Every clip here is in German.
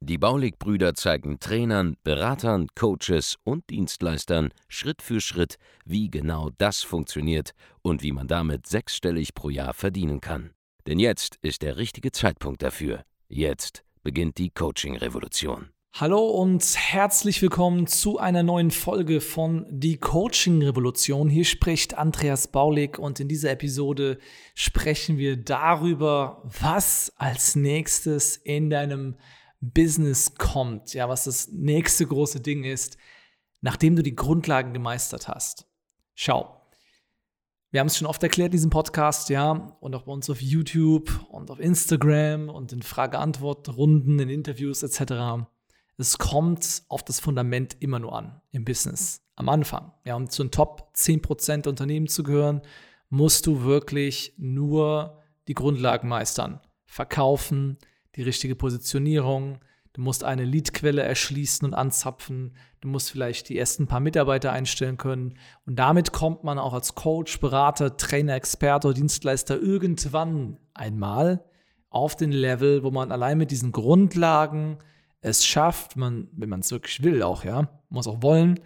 Die Baulig-Brüder zeigen Trainern, Beratern, Coaches und Dienstleistern Schritt für Schritt, wie genau das funktioniert und wie man damit sechsstellig pro Jahr verdienen kann. Denn jetzt ist der richtige Zeitpunkt dafür. Jetzt beginnt die Coaching-Revolution. Hallo und herzlich willkommen zu einer neuen Folge von Die Coaching Revolution. Hier spricht Andreas Baulig und in dieser Episode sprechen wir darüber, was als nächstes in deinem Business kommt, ja, was das nächste große Ding ist, nachdem du die Grundlagen gemeistert hast. Schau, wir haben es schon oft erklärt in diesem Podcast, ja, und auch bei uns auf YouTube und auf Instagram und in Frage-Antwort-Runden, in Interviews etc. Es kommt auf das Fundament immer nur an im Business, am Anfang. Ja, um zu den Top 10% der Unternehmen zu gehören, musst du wirklich nur die Grundlagen meistern. Verkaufen, die richtige Positionierung, du musst eine Leadquelle erschließen und anzapfen, du musst vielleicht die ersten paar Mitarbeiter einstellen können und damit kommt man auch als Coach, Berater, Trainer, Experte Dienstleister irgendwann einmal auf den Level, wo man allein mit diesen Grundlagen es schafft, man, wenn man es wirklich will auch, ja, muss auch wollen,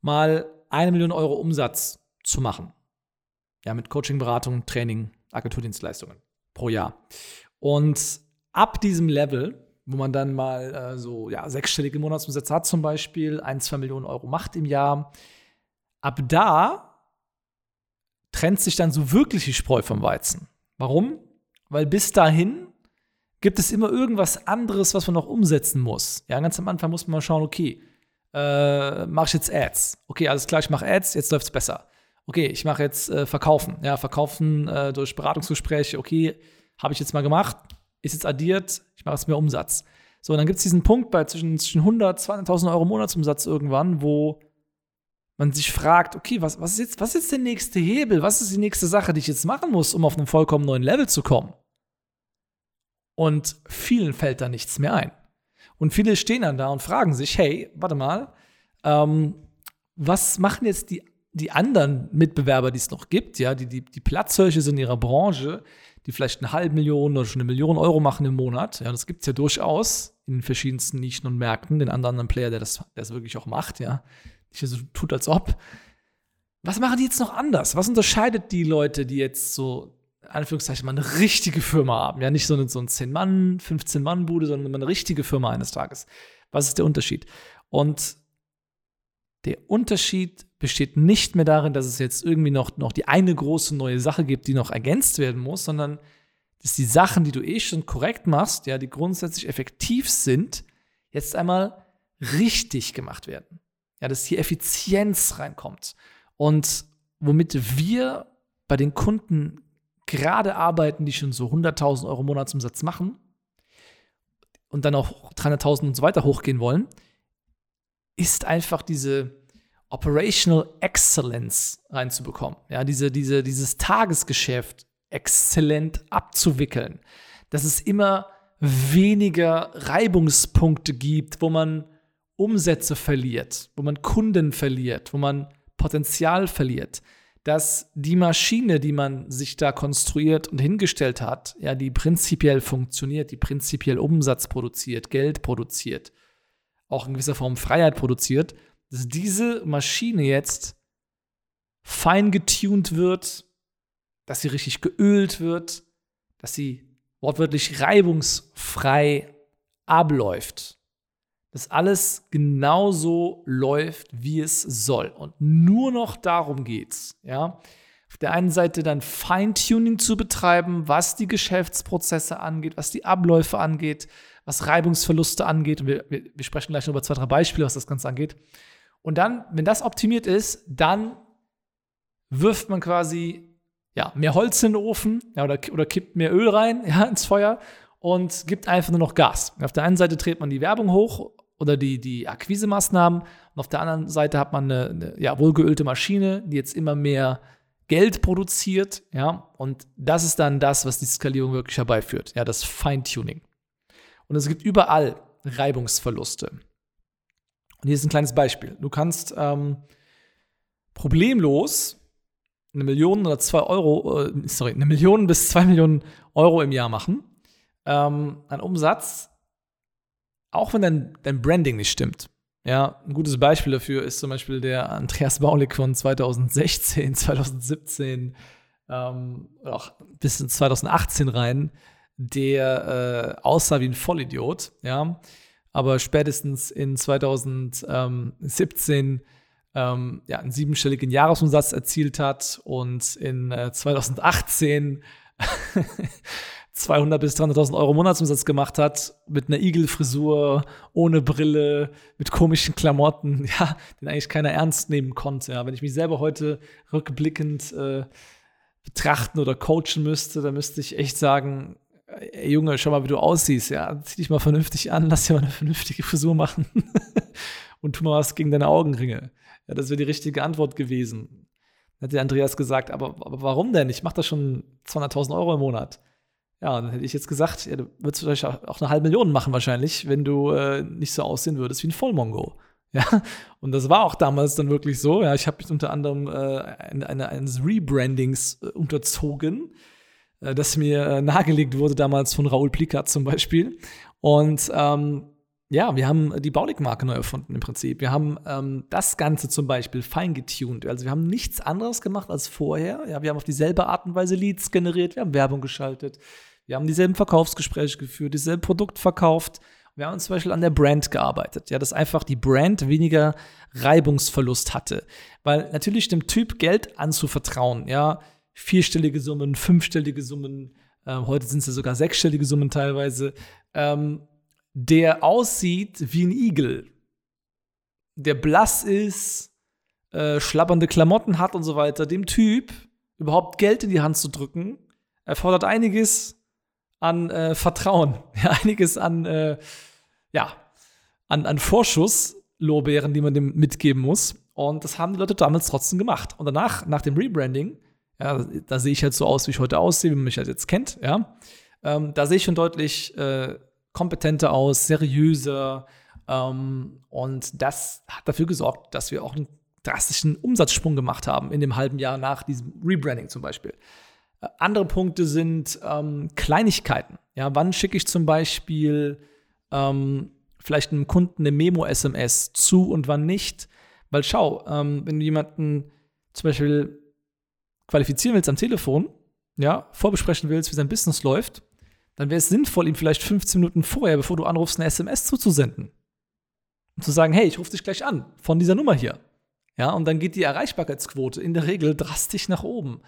mal eine Million Euro Umsatz zu machen. Ja, mit Coaching, Beratung, Training, Agenturdienstleistungen pro Jahr. Und ab diesem Level, wo man dann mal äh, so ja, sechsstellige Monatsumsätze hat, zum Beispiel, ein, zwei Millionen Euro macht im Jahr, ab da trennt sich dann so wirklich die Spreu vom Weizen. Warum? Weil bis dahin gibt es immer irgendwas anderes, was man noch umsetzen muss. Ja, ganz am Anfang muss man mal schauen, okay, äh, mache ich jetzt Ads? Okay, alles klar, ich mache Ads, jetzt läuft es besser. Okay, ich mache jetzt äh, Verkaufen. Ja, Verkaufen äh, durch Beratungsgespräche, okay, habe ich jetzt mal gemacht, ist jetzt addiert, ich mache jetzt mehr Umsatz. So, und dann gibt es diesen Punkt bei zwischen, zwischen 100, 200.000 Euro Monatsumsatz irgendwann, wo man sich fragt, okay, was, was, ist jetzt, was ist jetzt der nächste Hebel? Was ist die nächste Sache, die ich jetzt machen muss, um auf einen vollkommen neuen Level zu kommen? Und vielen fällt da nichts mehr ein. Und viele stehen dann da und fragen sich, hey, warte mal, ähm, was machen jetzt die, die anderen Mitbewerber, die es noch gibt, ja, die, die, die Platzhirsche sind in ihrer Branche, die vielleicht eine halbe Million oder schon eine Million Euro machen im Monat. Ja, das gibt es ja durchaus in verschiedensten Nischen und Märkten, den anderen Player, der das, der das wirklich auch macht, ja. Nicht so tut, als ob. Was machen die jetzt noch anders? Was unterscheidet die Leute, die jetzt so, Anführungszeichen, mal eine richtige Firma haben? Ja, nicht so eine, so ein 10-Mann, 15-Mann-Bude, sondern mal eine richtige Firma eines Tages. Was ist der Unterschied? Und der Unterschied besteht nicht mehr darin, dass es jetzt irgendwie noch, noch die eine große neue Sache gibt, die noch ergänzt werden muss, sondern dass die Sachen, die du eh schon korrekt machst, ja, die grundsätzlich effektiv sind, jetzt einmal richtig gemacht werden. Ja, dass hier Effizienz reinkommt. Und womit wir bei den Kunden gerade arbeiten, die schon so 100.000 Euro Monatsumsatz machen und dann auch 300.000 und so weiter hochgehen wollen, ist einfach diese Operational Excellence reinzubekommen. Ja, diese, diese, dieses Tagesgeschäft exzellent abzuwickeln. Dass es immer weniger Reibungspunkte gibt, wo man Umsätze verliert, wo man Kunden verliert, wo man Potenzial verliert. Dass die Maschine, die man sich da konstruiert und hingestellt hat, ja, die prinzipiell funktioniert, die prinzipiell Umsatz produziert, Geld produziert, auch in gewisser Form Freiheit produziert, dass diese Maschine jetzt fein getuned wird, dass sie richtig geölt wird, dass sie wortwörtlich reibungsfrei abläuft. Dass alles genauso läuft, wie es soll. Und nur noch darum geht's, ja. Auf der einen Seite dann Feintuning zu betreiben, was die Geschäftsprozesse angeht, was die Abläufe angeht, was Reibungsverluste angeht. Und wir, wir, wir sprechen gleich noch über zwei, drei Beispiele, was das Ganze angeht. Und dann, wenn das optimiert ist, dann wirft man quasi ja, mehr Holz in den Ofen ja, oder, oder kippt mehr Öl rein ja, ins Feuer und gibt einfach nur noch Gas. Auf der einen Seite dreht man die Werbung hoch oder die, die Akquisemaßnahmen und auf der anderen Seite hat man eine, eine ja, wohlgeölte Maschine, die jetzt immer mehr Geld produziert, ja, und das ist dann das, was die Skalierung wirklich herbeiführt, ja, das Feintuning. Und es gibt überall Reibungsverluste. Und hier ist ein kleines Beispiel. Du kannst ähm, problemlos eine Million oder zwei Euro, äh, sorry, eine Million bis zwei Millionen Euro im Jahr machen ähm, an Umsatz, auch wenn dein, dein Branding nicht stimmt. Ja, ein gutes Beispiel dafür ist zum Beispiel der Andreas Baulig von 2016, 2017, ähm, auch bis in 2018 rein, der äh, aussah wie ein Vollidiot, ja, aber spätestens in 2017 ähm, ja, einen siebenstelligen Jahresumsatz erzielt hat und in äh, 2018 200 bis 300.000 Euro Monatsumsatz gemacht hat, mit einer Igelfrisur, ohne Brille, mit komischen Klamotten, ja, den eigentlich keiner ernst nehmen konnte. Ja. Wenn ich mich selber heute rückblickend äh, betrachten oder coachen müsste, dann müsste ich echt sagen, ey Junge, schau mal, wie du aussiehst, ja, zieh dich mal vernünftig an, lass dir mal eine vernünftige Frisur machen und tu mal was gegen deine Augenringe. Ja, das wäre die richtige Antwort gewesen. Dann hat der Andreas gesagt, aber, aber warum denn? Ich mache das schon 200.000 Euro im Monat. Ja, dann hätte ich jetzt gesagt, ja, du würdest vielleicht auch eine halbe Million machen wahrscheinlich, wenn du äh, nicht so aussehen würdest wie ein Vollmongo. Ja, und das war auch damals dann wirklich so. Ja, ich habe mich unter anderem äh, eine, eine, eines Rebrandings äh, unterzogen, äh, das mir äh, nahegelegt wurde damals von Raoul Plikat zum Beispiel. Und ähm, ja, wir haben die Baulig-Marke neu erfunden im Prinzip. Wir haben ähm, das Ganze zum Beispiel fein getuned. Also wir haben nichts anderes gemacht als vorher. Ja, wir haben auf dieselbe Art und Weise Leads generiert, wir haben Werbung geschaltet, wir haben dieselben Verkaufsgespräche geführt, dieselben Produkt verkauft. Wir haben zum Beispiel an der Brand gearbeitet, ja, dass einfach die Brand weniger Reibungsverlust hatte. Weil natürlich dem Typ Geld anzuvertrauen, ja, vierstellige Summen, fünfstellige Summen, äh, heute sind es ja sogar sechsstellige Summen teilweise, ähm, der aussieht wie ein Igel, der blass ist, äh, schlappernde Klamotten hat und so weiter, dem Typ überhaupt Geld in die Hand zu drücken, erfordert einiges an äh, Vertrauen, einiges an, äh, ja, an, an Vorschusslorbeeren, die man dem mitgeben muss. Und das haben die Leute damals trotzdem gemacht. Und danach, nach dem Rebranding, ja, da sehe ich halt so aus, wie ich heute aussehe, wie man mich halt jetzt kennt, ja. Ähm, da sehe ich schon deutlich äh, kompetenter aus, seriöser. Ähm, und das hat dafür gesorgt, dass wir auch einen drastischen Umsatzsprung gemacht haben in dem halben Jahr nach diesem Rebranding zum Beispiel. Andere Punkte sind ähm, Kleinigkeiten. Ja, wann schicke ich zum Beispiel ähm, vielleicht einem Kunden eine Memo-SMS zu und wann nicht? Weil schau, ähm, wenn du jemanden zum Beispiel qualifizieren willst am Telefon, ja, vorbesprechen willst, wie sein Business läuft, dann wäre es sinnvoll, ihm vielleicht 15 Minuten vorher, bevor du anrufst, eine SMS zuzusenden. Und zu sagen, hey, ich rufe dich gleich an, von dieser Nummer hier. Ja, und dann geht die Erreichbarkeitsquote in der Regel drastisch nach oben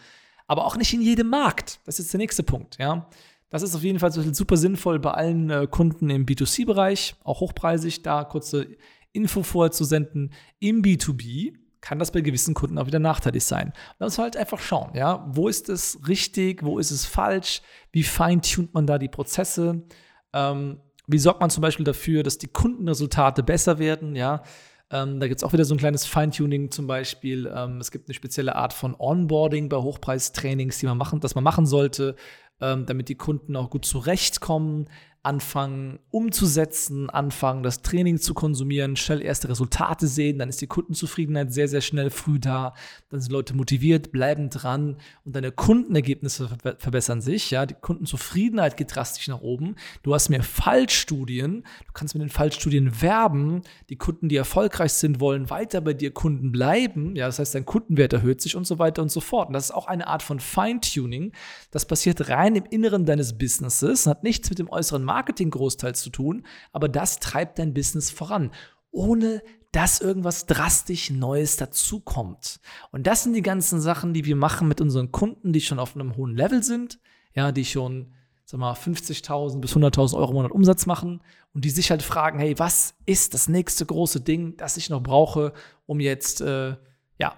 aber auch nicht in jedem Markt. Das ist der nächste Punkt, ja. Das ist auf jeden Fall super sinnvoll bei allen äh, Kunden im B2C-Bereich, auch hochpreisig, da kurze Info vorher zu senden. Im B2B kann das bei gewissen Kunden auch wieder nachteilig sein. Man muss halt einfach schauen, ja, wo ist es richtig, wo ist es falsch, wie feintunt man da die Prozesse, ähm, wie sorgt man zum Beispiel dafür, dass die Kundenresultate besser werden, ja. Ähm, da gibt es auch wieder so ein kleines Feintuning zum Beispiel. Ähm, es gibt eine spezielle Art von Onboarding bei Hochpreistrainings, die man machen, das man machen sollte, ähm, damit die Kunden auch gut zurechtkommen anfangen umzusetzen, anfangen das Training zu konsumieren, schnell erste Resultate sehen, dann ist die Kundenzufriedenheit sehr, sehr schnell früh da, dann sind Leute motiviert, bleiben dran und deine Kundenergebnisse verbessern sich, ja, die Kundenzufriedenheit geht drastisch nach oben, du hast mehr Fallstudien, du kannst mit den Fallstudien werben, die Kunden, die erfolgreich sind, wollen weiter bei dir Kunden bleiben, ja, das heißt, dein Kundenwert erhöht sich und so weiter und so fort. Und das ist auch eine Art von Feintuning, das passiert rein im Inneren deines Businesses, hat nichts mit dem äußeren Markt Marketing großteils zu tun, aber das treibt dein Business voran, ohne dass irgendwas drastisch Neues dazukommt. Und das sind die ganzen Sachen, die wir machen mit unseren Kunden, die schon auf einem hohen Level sind, ja, die schon sag mal 50.000 bis 100.000 Euro im Monat Umsatz machen und die sich halt fragen, hey, was ist das nächste große Ding, das ich noch brauche, um jetzt äh, ja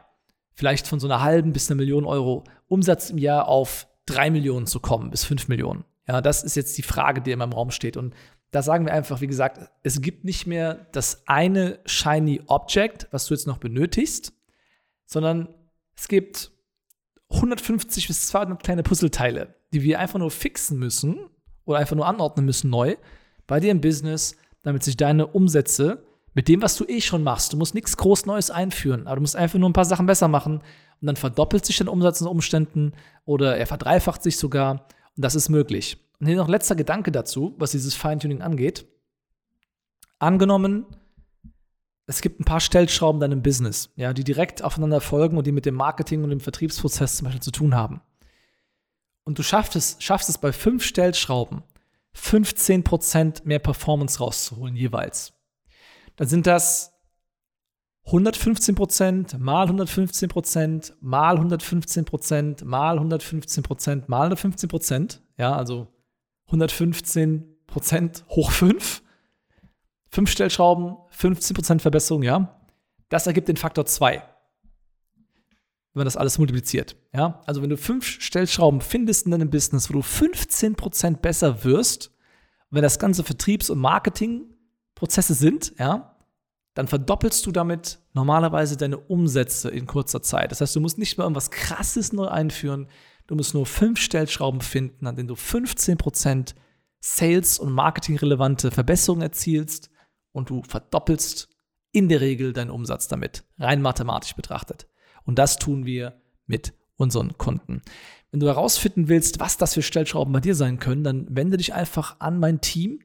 vielleicht von so einer halben bis einer Million Euro Umsatz im Jahr auf drei Millionen zu kommen bis fünf Millionen. Ja, das ist jetzt die Frage, die immer im Raum steht. Und da sagen wir einfach, wie gesagt, es gibt nicht mehr das eine shiny Object, was du jetzt noch benötigst, sondern es gibt 150 bis 200 kleine Puzzleteile, die wir einfach nur fixen müssen oder einfach nur anordnen müssen neu bei dir im Business, damit sich deine Umsätze mit dem, was du eh schon machst, du musst nichts groß Neues einführen, aber du musst einfach nur ein paar Sachen besser machen und dann verdoppelt sich dein Umsatz in Umständen oder er verdreifacht sich sogar das ist möglich. Und hier noch letzter Gedanke dazu, was dieses Feintuning angeht. Angenommen, es gibt ein paar Stellschrauben in deinem Business, ja, die direkt aufeinander folgen und die mit dem Marketing und dem Vertriebsprozess zum Beispiel zu tun haben. Und du schaffst es, schaffst es bei fünf Stellschrauben, 15% mehr Performance rauszuholen jeweils. Dann sind das 115% mal 115% mal 115% mal 115% mal 115%, ja, also 115% hoch 5 Fünf Stellschrauben, 15% Verbesserung, ja. Das ergibt den Faktor 2. Wenn man das alles multipliziert. Ja? Also wenn du fünf Stellschrauben findest in deinem Business, wo du 15% besser wirst, wenn das ganze Vertriebs- und Marketingprozesse sind, ja, dann verdoppelst du damit normalerweise deine Umsätze in kurzer Zeit. Das heißt, du musst nicht mehr irgendwas Krasses neu einführen. Du musst nur fünf Stellschrauben finden, an denen du 15% Sales- und Marketing-relevante Verbesserungen erzielst und du verdoppelst in der Regel deinen Umsatz damit, rein mathematisch betrachtet. Und das tun wir mit unseren Kunden. Wenn du herausfinden willst, was das für Stellschrauben bei dir sein können, dann wende dich einfach an mein Team.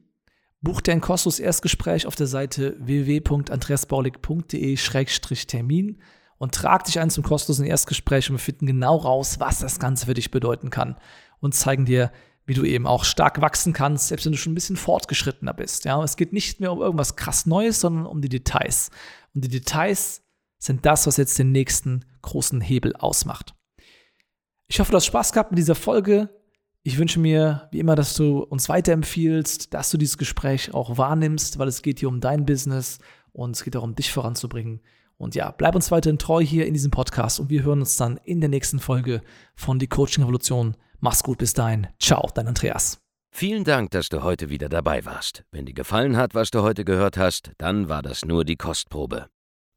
Buch dir ein kostenloses Erstgespräch auf der Seite www.andreasbaulig.de-termin und trag dich ein zum kostenlosen Erstgespräch und wir finden genau raus, was das Ganze für dich bedeuten kann und zeigen dir, wie du eben auch stark wachsen kannst, selbst wenn du schon ein bisschen fortgeschrittener bist. Ja, es geht nicht mehr um irgendwas krass Neues, sondern um die Details. Und die Details sind das, was jetzt den nächsten großen Hebel ausmacht. Ich hoffe, du hast Spaß gehabt mit dieser Folge. Ich wünsche mir, wie immer, dass du uns weiterempfiehlst, dass du dieses Gespräch auch wahrnimmst, weil es geht hier um dein Business und es geht darum, dich voranzubringen. Und ja, bleib uns weiterhin treu hier in diesem Podcast und wir hören uns dann in der nächsten Folge von Die Coaching Revolution Mach's gut bis dahin. Ciao, dein Andreas. Vielen Dank, dass du heute wieder dabei warst. Wenn dir gefallen hat, was du heute gehört hast, dann war das nur die Kostprobe.